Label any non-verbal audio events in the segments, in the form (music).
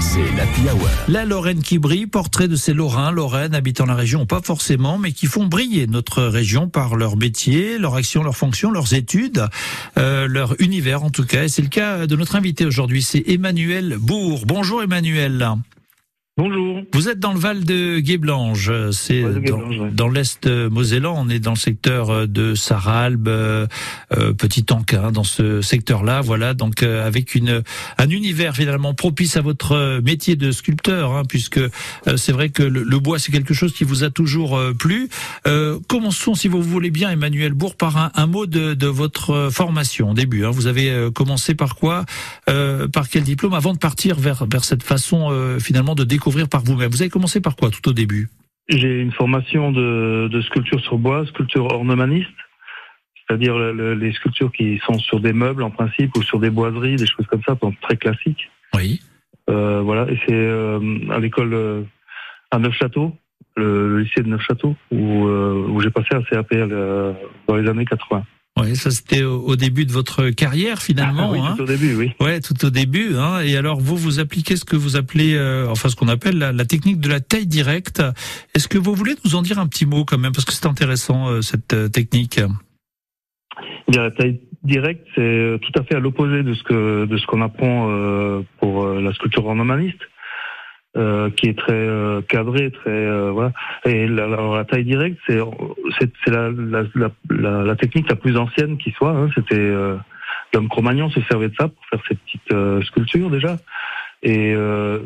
C'est la Lorraine qui brille, portrait de ces Lorrains, Lorraine habitant la région, pas forcément, mais qui font briller notre région par leur métier, leur action, leur fonction, leurs études, euh, leur univers en tout cas. Et c'est le cas de notre invité aujourd'hui, c'est Emmanuel Bourg. Bonjour Emmanuel. Bonjour. Vous êtes dans le Val de Guéblange, c'est dans, l'est mosellan. On est dans le secteur de Saralbe, euh, Petit Anquin, dans ce secteur-là. Voilà, donc euh, avec une un univers finalement propice à votre métier de sculpteur, hein, puisque euh, c'est vrai que le, bois c'est quelque chose qui vous a toujours plu. commençons, si vous voulez bien, Emmanuel Bourg, par un, mot de, de, votre formation au début. Hein. Vous avez commencé par quoi, par quel diplôme, avant de partir vers vers cette façon finalement de découvrir par vous-même. Vous avez commencé par quoi tout au début? J'ai une formation de, sculpture sur bois, sculpture ornemaniste, c'est-à-dire les sculptures qui sont sur des meubles en principe ou sur des boiseries, des choses comme ça, donc très classiques. Oui. Euh, voilà, et c'est euh, à l'école euh, à Neufchâteau, le, le, lycée de Neufchâteau, où, où j'ai passé un CAP dans les années 80. Oui, ça c'était au, début de votre carrière finalement. Ah, oui, hein. tout au début, oui. Ouais, tout au début. Hein. Et alors vous vous appliquez ce que vous appelez, euh, enfin ce qu'on appelle la, technique de la taille directe. Est-ce que vous voulez nous en dire un petit mot quand même parce que c'est intéressant euh, cette euh, technique? Eh bien, la taille directe, c'est tout à fait à l'opposé de ce que de ce qu'on apprend pour la sculpture ornemaniste. Euh, qui est très euh, cadré, très euh, voilà. Et la, la, taille directe, c'est c'est la, la, la, technique la plus ancienne qui soit. Hein. C'était l'homme Cro-Magnon se servait de ça pour faire ses petites sculptures déjà. Et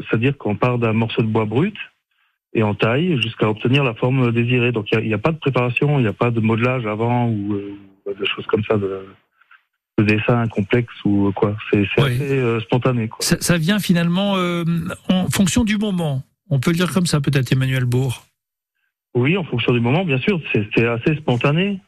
c'est-à-dire qu'on part d'un morceau de bois brut et en taille jusqu'à obtenir la forme désirée. Donc il n'y a, a, pas de préparation, il n'y a pas de modelage avant ou des choses comme ça. Dessin complexe ou quoi. C'est assez euh, spontané. Quoi. Ça, vient finalement euh, en fonction du moment. On peut le dire comme ça peut-être, Emmanuel Bourg. Oui, en fonction du moment, bien sûr. C'est assez spontané.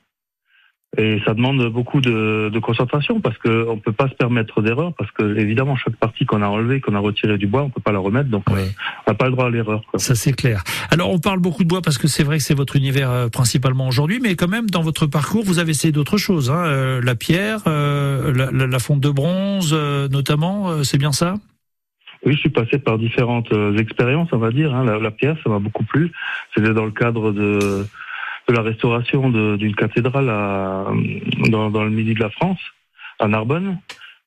Et ça demande beaucoup de, de concentration parce qu'on ne peut pas se permettre d'erreur parce que évidemment chaque partie qu'on a enlevée, qu'on a retirée du bois, on peut pas la remettre donc euh, on n'a pas le droit à l'erreur. Ça c'est clair. Alors on parle beaucoup de bois parce que c'est vrai que c'est votre univers euh, principalement aujourd'hui, mais quand même dans votre parcours vous avez essayé d'autres choses, hein, euh, la pierre, la, la, fonte de bronze notamment, c'est bien ça? Oui, je suis passé par différentes expériences, on va dire. Hein. La, la, pierre, ça m'a beaucoup plu. C'était dans le cadre de de la restauration d'une cathédrale à, dans, le midi de la France, à Narbonne.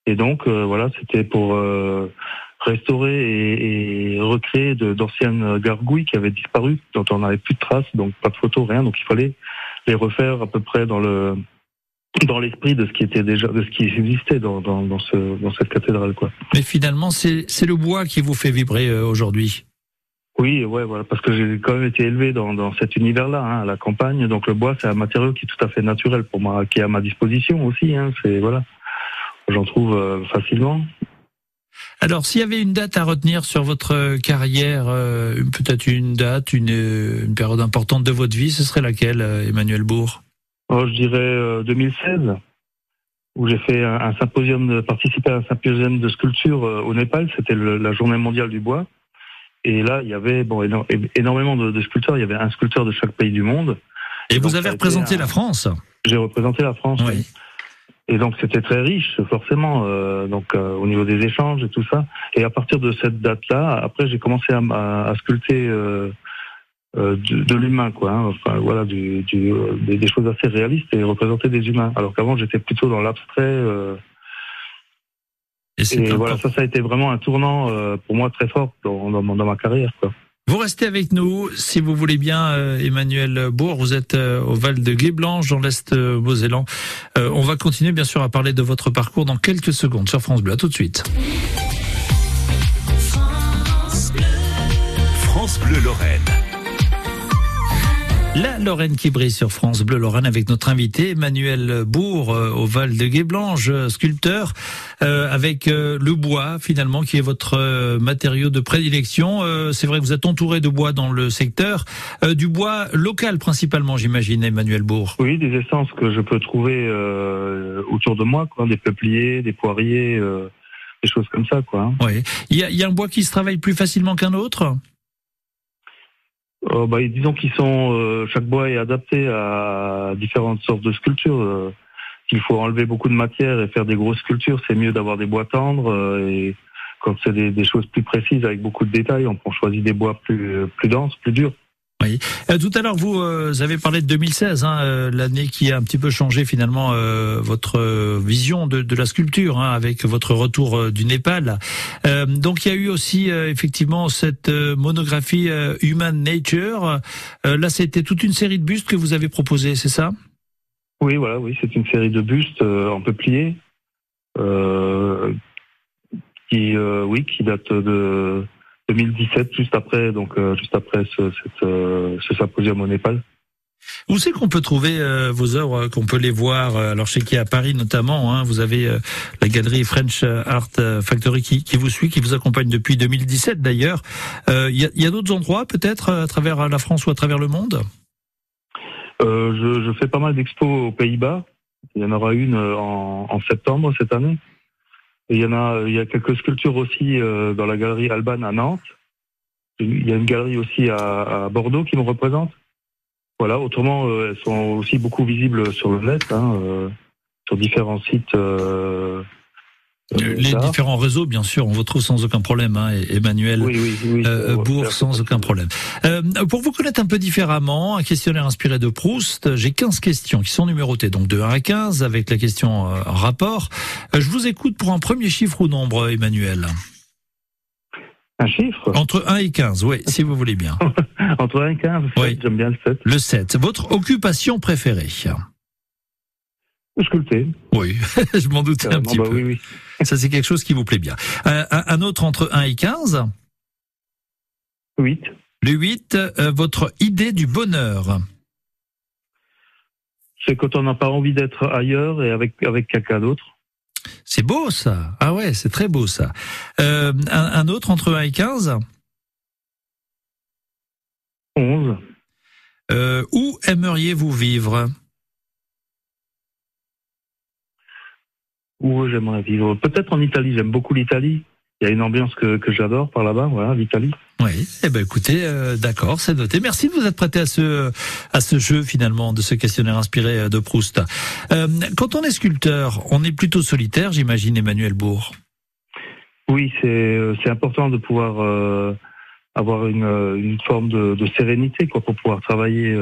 Et donc, euh, voilà, c'était pour euh, restaurer et, et recréer d'anciennes gargouilles qui avaient disparu, dont on n'avait plus de traces, donc pas de photos, rien. Donc, il fallait les refaire à peu près dans le dans l'esprit de ce qui était déjà de ce qui existait dans, dans, dans, ce, dans cette cathédrale quoi. Mais finalement c'est le bois qui vous fait vibrer euh, aujourd'hui? Oui, ouais, voilà, parce que j'ai quand même été élevé dans, dans cet univers-là, hein, à la campagne. Donc le bois, c'est un matériau qui est tout à fait naturel pour moi, qui est à ma disposition aussi. Hein, c'est voilà, j'en trouve euh, facilement. Alors, s'il y avait une date à retenir sur votre carrière, euh, peut-être une date, une, une, période importante de votre vie, ce serait laquelle, euh, Emmanuel Bourg? Oh, Je dirais 2016, où j'ai fait un, un, symposium, participé à un symposium de sculpture au Népal. C'était la journée mondiale du bois. Et là, il y avait bon, énormément de, sculpteurs. Il y avait un sculpteur de chaque pays du monde. Et, vous avez représenté la France J'ai représenté la France, oui. Et donc c'était très riche, forcément, euh, donc euh, au niveau des échanges et tout ça. Et à partir de cette date-là, après j'ai commencé à, à, sculpter euh, de, l'humain, quoi. Hein. enfin voilà, du, du, des, des, choses assez réalistes et représenter des humains. Alors qu'avant j'étais plutôt dans l'abstrait. Et, voilà, ça, ça a été vraiment un tournant euh, pour moi très fort dans, dans, dans ma carrière. Quoi. Vous restez avec nous, si vous voulez bien, euh, Emmanuel Bourg. Vous êtes euh, au Val de Guéblanche, dans l'Est Mosellan. on va continuer, bien sûr, à parler de votre parcours dans quelques secondes sur France Bleu. À tout de suite. France Bleu, France Bleu Lorraine. La Lorraine qui brille sur France Bleu Lorraine avec notre invité Emmanuel Bourg euh, au Val de Guéblange, euh, sculpteur, euh, avec le bois finalement qui est votre matériau de prédilection. C'est vrai que vous êtes entouré de bois dans le secteur, du bois local principalement j'imagine Emmanuel Bourg. Oui, des essences que je peux trouver autour de moi, quoi, des peupliers, des poiriers, des choses comme ça. Quoi. Oui. Il y a, y a un bois qui se travaille plus facilement qu'un autre? Euh, bah, disons qu'ils sont euh, chaque bois est adapté à différentes sortes de sculptures. Euh, S'il faut enlever beaucoup de matière et faire des grosses sculptures, c'est mieux d'avoir des bois tendres. Euh, et quand c'est des, des, choses plus précises avec beaucoup de détails, on, on choisit des bois plus plus denses, plus durs. Oui. Euh, tout à l'heure, vous euh, avez parlé de 2016, hein, euh, l'année qui a un petit peu changé finalement votre vision de, de la sculpture, hein, avec votre retour du Népal. donc il y a eu aussi effectivement cette monographie Human Nature. là, c'était toute une série de bustes que vous avez proposés, c'est ça? Oui, voilà, oui, c'est une série de bustes en peuplier qui, oui, qui date de 2017, juste après, donc euh, juste après ce, cette, euh, ce symposium au Népal. Où c'est qu'on peut trouver euh, vos œuvres, qu'on peut les voir Alors, je sais qu'il y a à Paris notamment, hein, vous avez la galerie French Art Factory qui, qui, vous suit, qui vous accompagne depuis 2017 d'ailleurs. Il y a, a d'autres endroits peut-être à travers la France ou à travers le monde? Je, je, fais pas mal d'expos aux Pays-Bas. Il y en aura une en, en septembre cette année. Il y en a, il y a quelques sculptures aussi euh, dans la galerie Alban à Nantes. Il y a une galerie aussi à, à Bordeaux qui me représente. Voilà. Autrement, euh, elles sont aussi beaucoup visibles sur le net, hein, euh, sur différents sites les différents réseaux, bien sûr, on vous trouve sans aucun problème, hein, Emmanuel oui, oui, euh, Bourg, sans aucun problème. Euh, pour vous connaître un peu différemment, un questionnaire inspiré de Proust, j'ai 15 questions qui sont numérotées, donc de 1 à 15, avec la question euh, rapport. Euh, je vous écoute pour un premier chiffre ou nombre, Emmanuel? Un chiffre? Entre 1 et 15, oui, si vous voulez bien. (laughs) Entre 1 et 15, oui. j'aime bien le 7. Le 7. Votre occupation préférée? Sculpter. Oui, (laughs) je m'en doutais un petit bah, peu. Oui, oui. Ça, c'est quelque chose qui vous plaît bien. Euh, un autre entre 1 et 15 8. Le 8, euh, votre idée du bonheur C'est quand on n'a pas envie d'être ailleurs et avec, avec quelqu'un d'autre. C'est beau ça. Ah ouais, c'est très beau ça. Euh, un, un, autre entre 1 et 15 11. Euh, où aimeriez-vous vivre? Où j'aimerais vivre. Peut-être en Italie. J'aime beaucoup l'Italie. Il y a une ambiance que, que j'adore par là-bas, voilà, l'Italie. Oui, eh ben écoutez, euh, d'accord, c'est noté. Merci de vous être prêté à ce à ce jeu finalement, de ce questionnaire inspiré euh, de Proust. Euh, quand on est sculpteur, on est plutôt solitaire, j'imagine, Emmanuel Bourg. Oui, c'est c'est important de pouvoir euh, avoir une, une forme de, de, sérénité, quoi, pour pouvoir travailler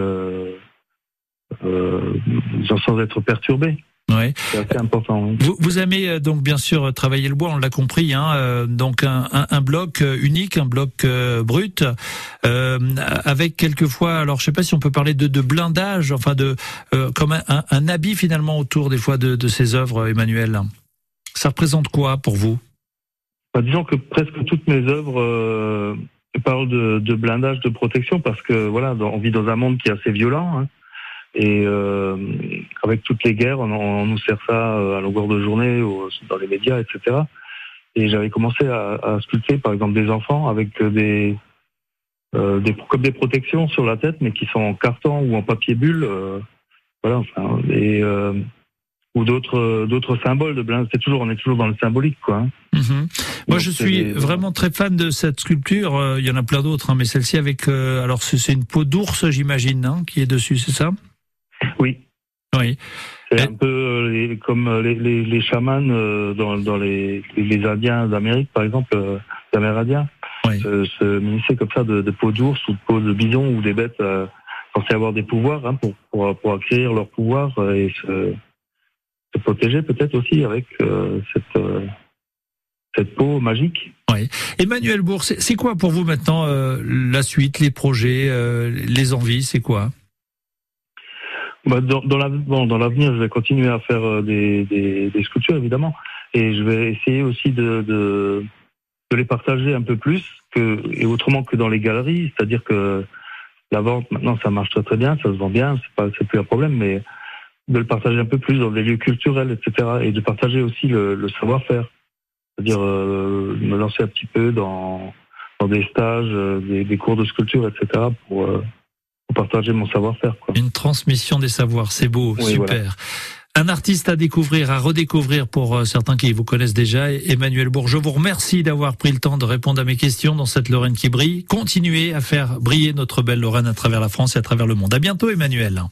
sans être perturbé. Ouais. C'est important. Oui. Vous, vous, aimez euh, donc bien sûr travailler le bois, on l'a compris. Hein, euh, donc un, un, un, bloc euh, unique, un bloc euh, brut, euh, avec quelquefois, alors je sais pas si on peut parler de, de blindage, enfin de comme un, un, habit finalement autour des fois de, de ces œuvres, Emmanuel. Ça représente quoi pour vous? Bah, Disons que presque toutes mes œuvres parlent de, de, blindage, de protection, parce que voilà, on vit dans un monde qui est assez violent. Hein. Et euh, avec toutes les guerres, on, on, nous sert ça euh, à longueur de journée dans les médias, etc. Et j'avais commencé à, à, sculpter, par exemple, des enfants avec des, euh, des comme des protections sur la tête, mais qui sont en carton ou en papier bulle. Euh, voilà, enfin, et euh, ou d'autres d'autres symboles de. C'est toujours, on est toujours dans le symbolique, quoi. Hein. Mm -hmm. Moi, Donc, je suis vraiment très fan de cette sculpture. Euh, il y en a plein d'autres, hein, mais celle-ci avec, euh, alors c'est une peau d'ours, j'imagine, hein, qui est dessus, c'est ça? Oui. Oui. C'est un peu les, comme les, les, les chamans dans, dans les, les Indiens d'Amérique, par exemple, euh, les Amérindiens, oui. se, se munissaient comme ça de, de peau d'ours ou de peau de bison ou des bêtes euh, censées avoir des pouvoirs hein, pour, pour, pour acquérir leur pouvoir et se, se protéger peut-être aussi avec euh, cette, euh, cette peau magique. Oui. Emmanuel Bourg, c'est quoi pour vous maintenant euh, la suite, les projets, euh, les envies, c'est quoi? Bah, dans, dans l'avenir, bon, je vais continuer à faire euh, des, des, des, sculptures, évidemment. Et je vais essayer aussi de, de, de, les partager un peu plus, que, et autrement que dans les galeries. C'est-à-dire que la vente, maintenant, ça marche très très bien, ça se vend bien, c'est pas c'est plus un problème, mais de le partager un peu plus dans les lieux culturels, etc. Et de partager aussi le, le savoir-faire. C'est-à-dire euh, me lancer un petit peu dans, dans des stages, euh, des, des, cours de sculpture, etc. pour... Euh, partager mon savoir-faire. Une transmission des savoirs, c'est beau, oui, super. Voilà. Un artiste à découvrir, à redécouvrir pour euh, certains qui vous connaissent déjà. Emmanuel Bourg, je vous remercie d'avoir pris le temps de répondre à mes questions dans cette Lorraine qui brille. Continuez à faire briller notre belle Lorraine à travers la France et à travers le monde. À bientôt, Emmanuel.